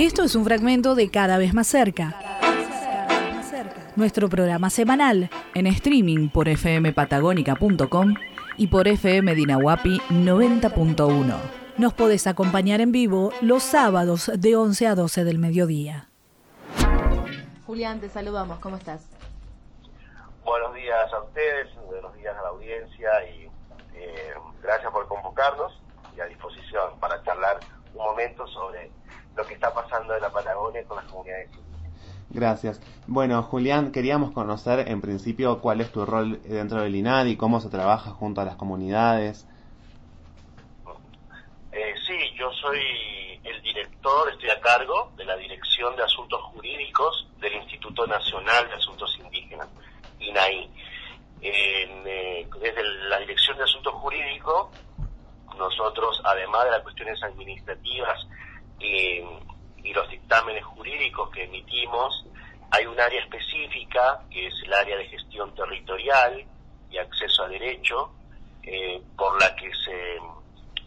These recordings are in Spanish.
Esto es un fragmento de Cada vez más cerca. Nuestro programa semanal en streaming por fmpatagónica.com y por FM Dinahuapi 90.1. Nos podés acompañar en vivo los sábados de 11 a 12 del mediodía. Julián, te saludamos. ¿Cómo estás? Buenos días a ustedes, buenos días a la audiencia y eh, gracias por convocarnos y a disposición para charlar un momento sobre lo que está pasando en la Patagonia con las comunidades Gracias. Bueno, Julián, queríamos conocer en principio cuál es tu rol dentro del INADI, cómo se trabaja junto a las comunidades. Eh, sí, yo soy el director, estoy a cargo de la Dirección de Asuntos Jurídicos del Instituto Nacional de Asuntos Indígenas, INAI. Eh, desde la Dirección de Asuntos Jurídicos, nosotros, además de las cuestiones administrativas, eh, y los dictámenes jurídicos que emitimos, hay un área específica que es el área de gestión territorial y acceso a derecho, eh, por la que se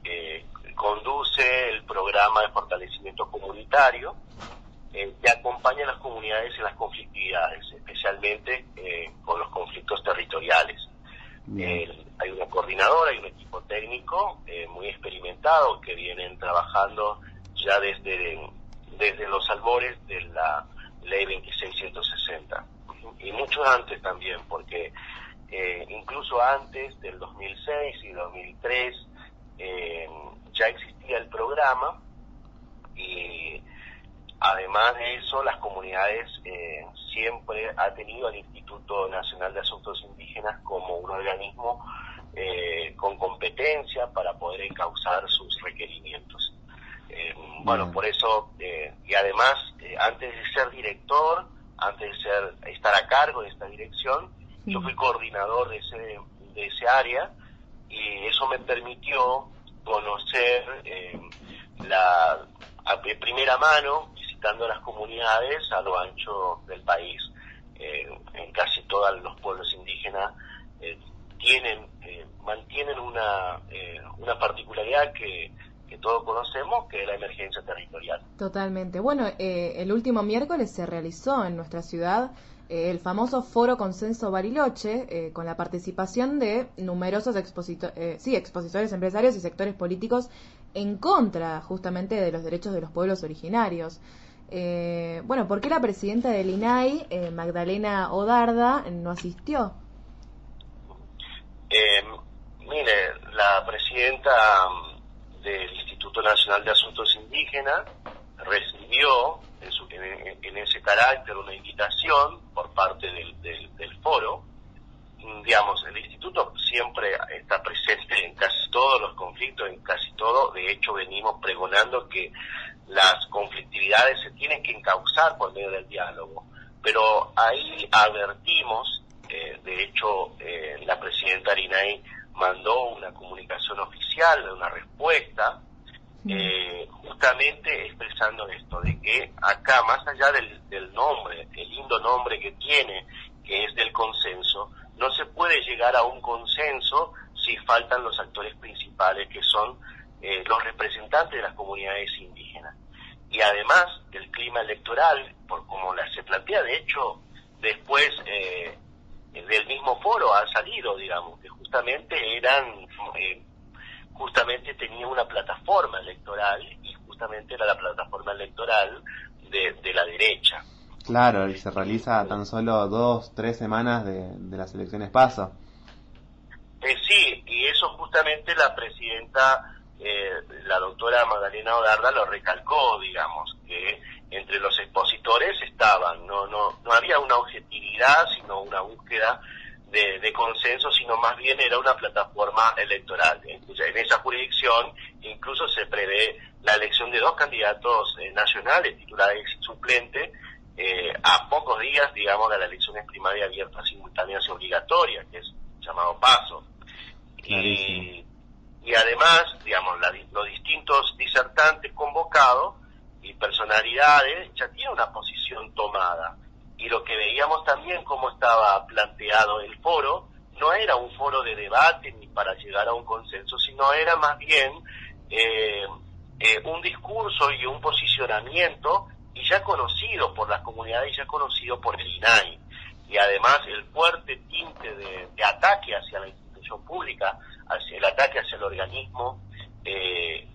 eh, conduce el programa de fortalecimiento comunitario, eh, que acompaña a las comunidades en las conflictividades, especialmente con los conflictos territoriales. hay una coordinadora y un equipo técnico muy experimentado que vienen trabajando ya desde desde los albores de la ley 2660 y mucho antes también porque eh, incluso antes del 2006 y 2003 eh, ya existía el programa y además de eso las comunidades eh, siempre ha tenido al Instituto Nacional de Asuntos Indígenas como un organismo con competencia para poder encauzar sus requerimientos. Eh, bueno, por eso, eh, y además, eh, antes de ser director, antes de ser estar a cargo de esta dirección, yo fui coordinador de ese, de ese área y eso me permitió conocer la, de primera mano, visitando las comunidades a lo ancho del país. en casi todos los pueblos indígenas tienen mantienen una, una particularidad que que todos conocemos, que es la emergencia territorial. Totalmente. Bueno, eh, el último miércoles se realizó en nuestra ciudad eh, el famoso Foro Consenso Bariloche, eh, con la participación de numerosos sí, expositores empresarios y sectores políticos en contra justamente de los derechos de los pueblos originarios. bueno, ¿por qué la presidenta del INAI, Magdalena Odarda, no asistió? mire, la presidenta del Nacional de Asuntos Indígenas recibió en, ese carácter una invitación por parte del, del, foro. Digamos, el instituto siempre está presente en casi todos los conflictos, en casi todo. De hecho, venimos pregonando que las conflictividades se tienen que encauzar por medio del diálogo. Pero ahí advertimos, eh, de hecho, eh, la presidenta Arinay mandó una comunicación oficial, una respuesta, eh, justamente expresando esto, de que acá, más allá del, del, nombre, el lindo nombre que tiene, que es del consenso, no se puede llegar a un consenso si faltan los actores principales, que son eh, los representantes de las comunidades indígenas. Y además del clima electoral, por como la, se plantea, de hecho, después eh, del mismo foro ha salido, digamos, que justamente eran, eh, tenía una plataforma electoral y justamente era la plataforma electoral de, la derecha. Claro, y se realiza tan solo dos, tres semanas de, las elecciones paso. Eh, sí, y eso justamente la presidenta, eh, la doctora Magdalena Odarda lo recalcó, digamos, que entre los expositores estaban, no, no, no había una objetividad, sino una búsqueda de, consenso, sino más bien era una plataforma electoral. En esa jurisdicción incluso se prevé la elección de dos candidatos eh, nacionales, titulares y suplentes, eh, a pocos días, digamos, de las elecciones primarias abiertas, simultáneas y obligatorias, que es llamado paso. Y, y, además, digamos, los distintos disertantes convocados y personalidades ya tienen una posición tomada y lo que veíamos también cómo estaba planteado el foro, no era un foro de debate ni para llegar a un consenso, sino era más bien eh, eh, un discurso y un posicionamiento y ya conocido por las comunidades ya conocido por el INAI. Y además el fuerte tinte de, ataque hacia la institución pública, hacia el ataque hacia el organismo eh,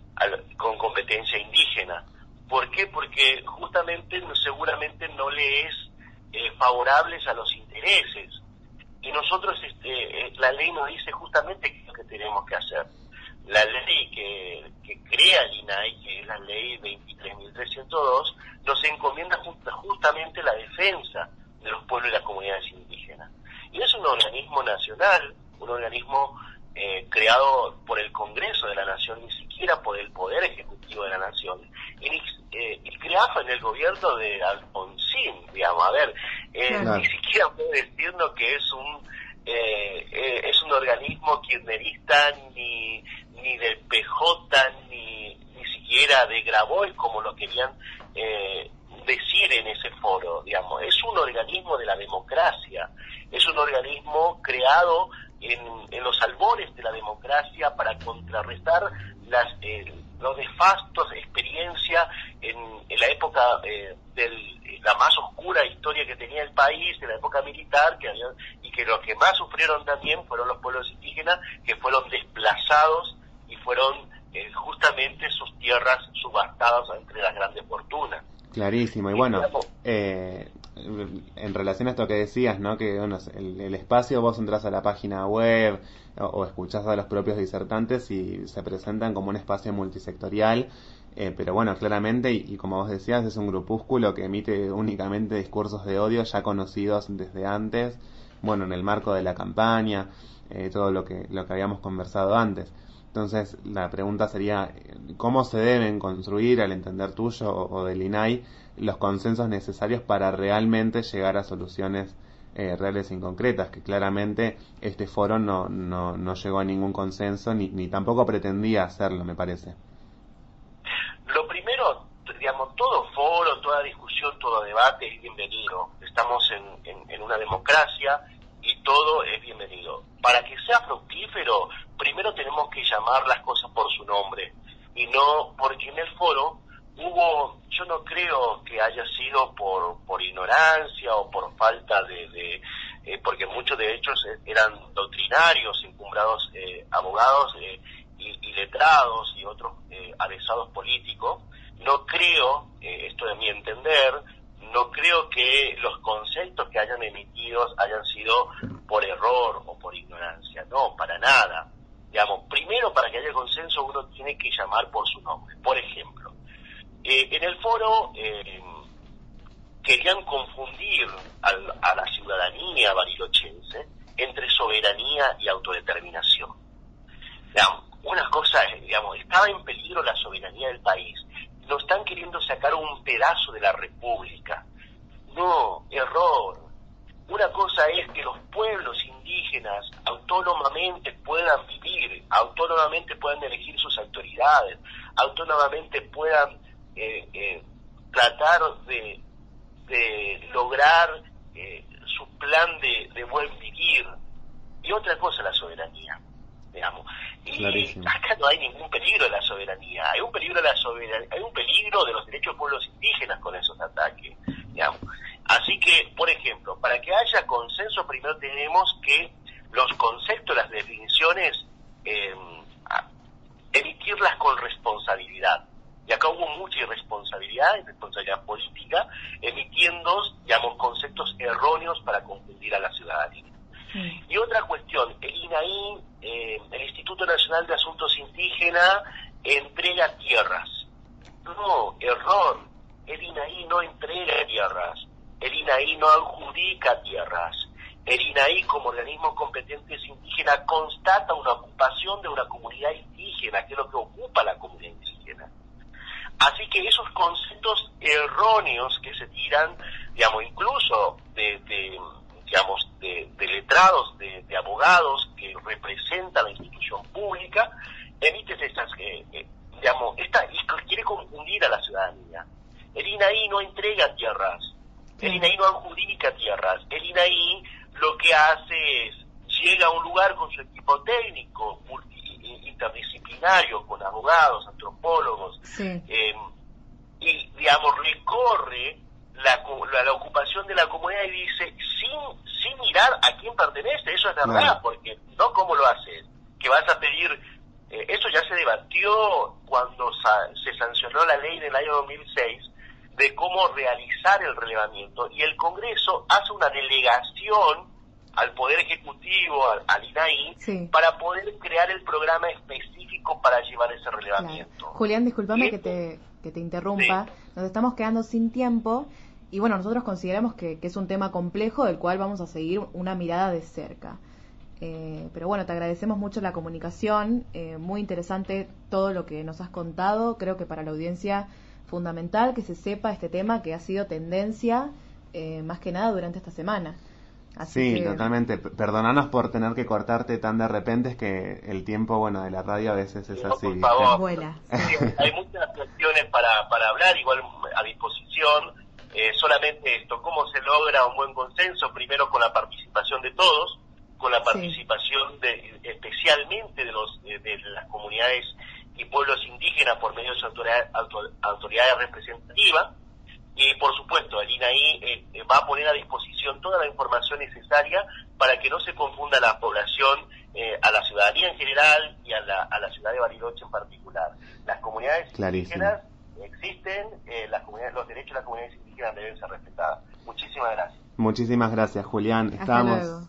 con competencia indígena. ¿Por qué? Porque justamente seguramente no le es eh, favorables a los intereses. Y nosotros, este, la ley nos dice justamente qué es lo que tenemos que hacer la ley que, crea el INAI, que es la ley 23.302, nos encomienda justamente la defensa de los pueblos y las comunidades indígenas. Y es un organismo nacional, un organismo eh, creado por el Congreso de la Nación, ni siquiera por el Poder Ejecutivo de la Nación. Y, eh, creado en el gobierno de Digamos, a ver, eh, ni siquiera puede decirnos que es un eh, es un organismo kirchnerista ni ni del PJ, ni, ni siquiera de Grabois, como lo querían eh, decir en ese foro, digamos. Es un organismo de la democracia, es un organismo creado en, en los albores de la democracia para contrarrestar las, eh, los nefastos experiencia en, en la época eh, de la más oscura historia que tenía el país, en la época militar, que y que los que más sufrieron también fueron los pueblos indígenas, que fueron desplazados y fueron eh, justamente sus tierras subastadas entre las grandes fortunas. Clarísimo, y bueno, eh, en relación a esto que decías, ¿no? Que bueno, el, espacio, vos entras a la página web o, escuchás a los propios disertantes y se presentan como un espacio multisectorial, eh, pero bueno, claramente, y, como vos decías, es un grupúsculo que emite únicamente discursos de odio ya conocidos desde antes, bueno, en el marco de la campaña, todo lo que, lo que habíamos conversado antes. Entonces, la pregunta sería, ¿cómo se deben construir, al entender tuyo o, del INAI, los consensos necesarios para realmente llegar a soluciones eh, reales y concretas? Que claramente este foro no, no, no llegó a ningún consenso ni, ni tampoco pretendía hacerlo, me parece. Lo primero, digamos, todo foro, toda discusión, todo debate es bienvenido. Estamos en, una democracia y todo es bienvenido. Para que sea fructífero, primero tenemos que llamar las cosas por su nombre y no porque en el foro hubo, yo no creo que haya sido por, por ignorancia o por falta de, eh, porque muchos de ellos eran doctrinarios, encumbrados eh, abogados eh, y, letrados y otros avesados políticos. No creo, esto de mi entender, no creo que los conceptos que hayan emitido hayan sido por error o por ignorancia, no, para nada. Digamos, primero para que haya consenso uno tiene que llamar por su nombre. Por ejemplo, eh, en el foro eh, querían confundir a la ciudadanía barilochense entre soberanía y autodeterminación. Digamos, una cosa, digamos, estaba en peligro la soberanía del país nos están queriendo sacar un pedazo de la República. No, error. Una cosa es que los pueblos indígenas autónomamente puedan vivir, autónomamente puedan elegir sus autoridades, autónomamente puedan eh, eh, tratar de, lograr eh, su plan de, de buen vivir. Y otra cosa, la soberanía digamos. Y acá no hay ningún peligro de la soberanía, hay un peligro de la soberanía, hay un peligro de los derechos de pueblos indígenas con esos ataques, digamos. Así que, por ejemplo, para que haya consenso primero tenemos que los conceptos, las definiciones, em, emitirlas con responsabilidad. Y acá hubo mucha irresponsabilidad, irresponsabilidad política, emitiendo, digamos, conceptos erróneos para confundir a la ciudadanía. Y otra cuestión, el INAI, eh, el Instituto Nacional de Asuntos Indígenas, entrega tierras. No, error. El INAI no entrega tierras. El INAI no adjudica tierras. El INAI, como organismo competente indígena, constata una ocupación de una comunidad indígena, que es lo que ocupa la comunidad indígena. Así que esos conceptos erróneos que se tiran, digamos, incluso de digamos, de, letrados, de, abogados que representan la institución pública, emiten estas, eh, eh, digamos, esta, quiere confundir a la ciudadanía. El INAI no entrega tierras, el INAI no adjudica tierras, el INAI lo que hace es, llega a un lugar con su equipo técnico, interdisciplinario, con abogados, antropólogos, Eh, y, digamos, recorre la, la, ocupación de la comunidad y dice, sin, sin mirar a quién pertenece, eso es verdad, porque no cómo lo haces, que vas a pedir, eh, eso ya se debatió cuando se sancionó la ley del año 2006 de cómo realizar el relevamiento y el Congreso hace una delegación al Poder Ejecutivo, al, INAI, para poder crear el programa específico para llevar ese relevamiento. Julián, discúlpame que te, que te interrumpa, nos estamos quedando sin tiempo y bueno, nosotros consideramos que, es un tema complejo del cual vamos a seguir una mirada de cerca. Eh, pero bueno, te agradecemos mucho la comunicación, eh, muy interesante todo lo que nos has contado, creo que para la audiencia fundamental que se sepa este tema que ha sido tendencia eh, más que nada durante esta semana sí, totalmente. Perdonanos por tener que cortarte tan de repente, es que el tiempo, bueno, de la radio a veces es así. Por favor. hay muchas cuestiones para, para hablar, igual a disposición. Eh, solamente esto, cómo se logra un buen consenso, primero con la participación de todos, con la participación de, especialmente de, los, de, las comunidades y pueblos indígenas por medio de su autoridad, autoridades representativas, y por supuesto, el INAI eh, va a poner a disposición toda la información necesaria para que no se confunda la población, eh, a la ciudadanía en general y a la, a la ciudad de Bariloche en particular. Las comunidades indígenas existen, eh, las comunidades, los derechos de las comunidades indígenas deben ser respetados. Muchísimas gracias. Muchísimas gracias, Julián. Estamos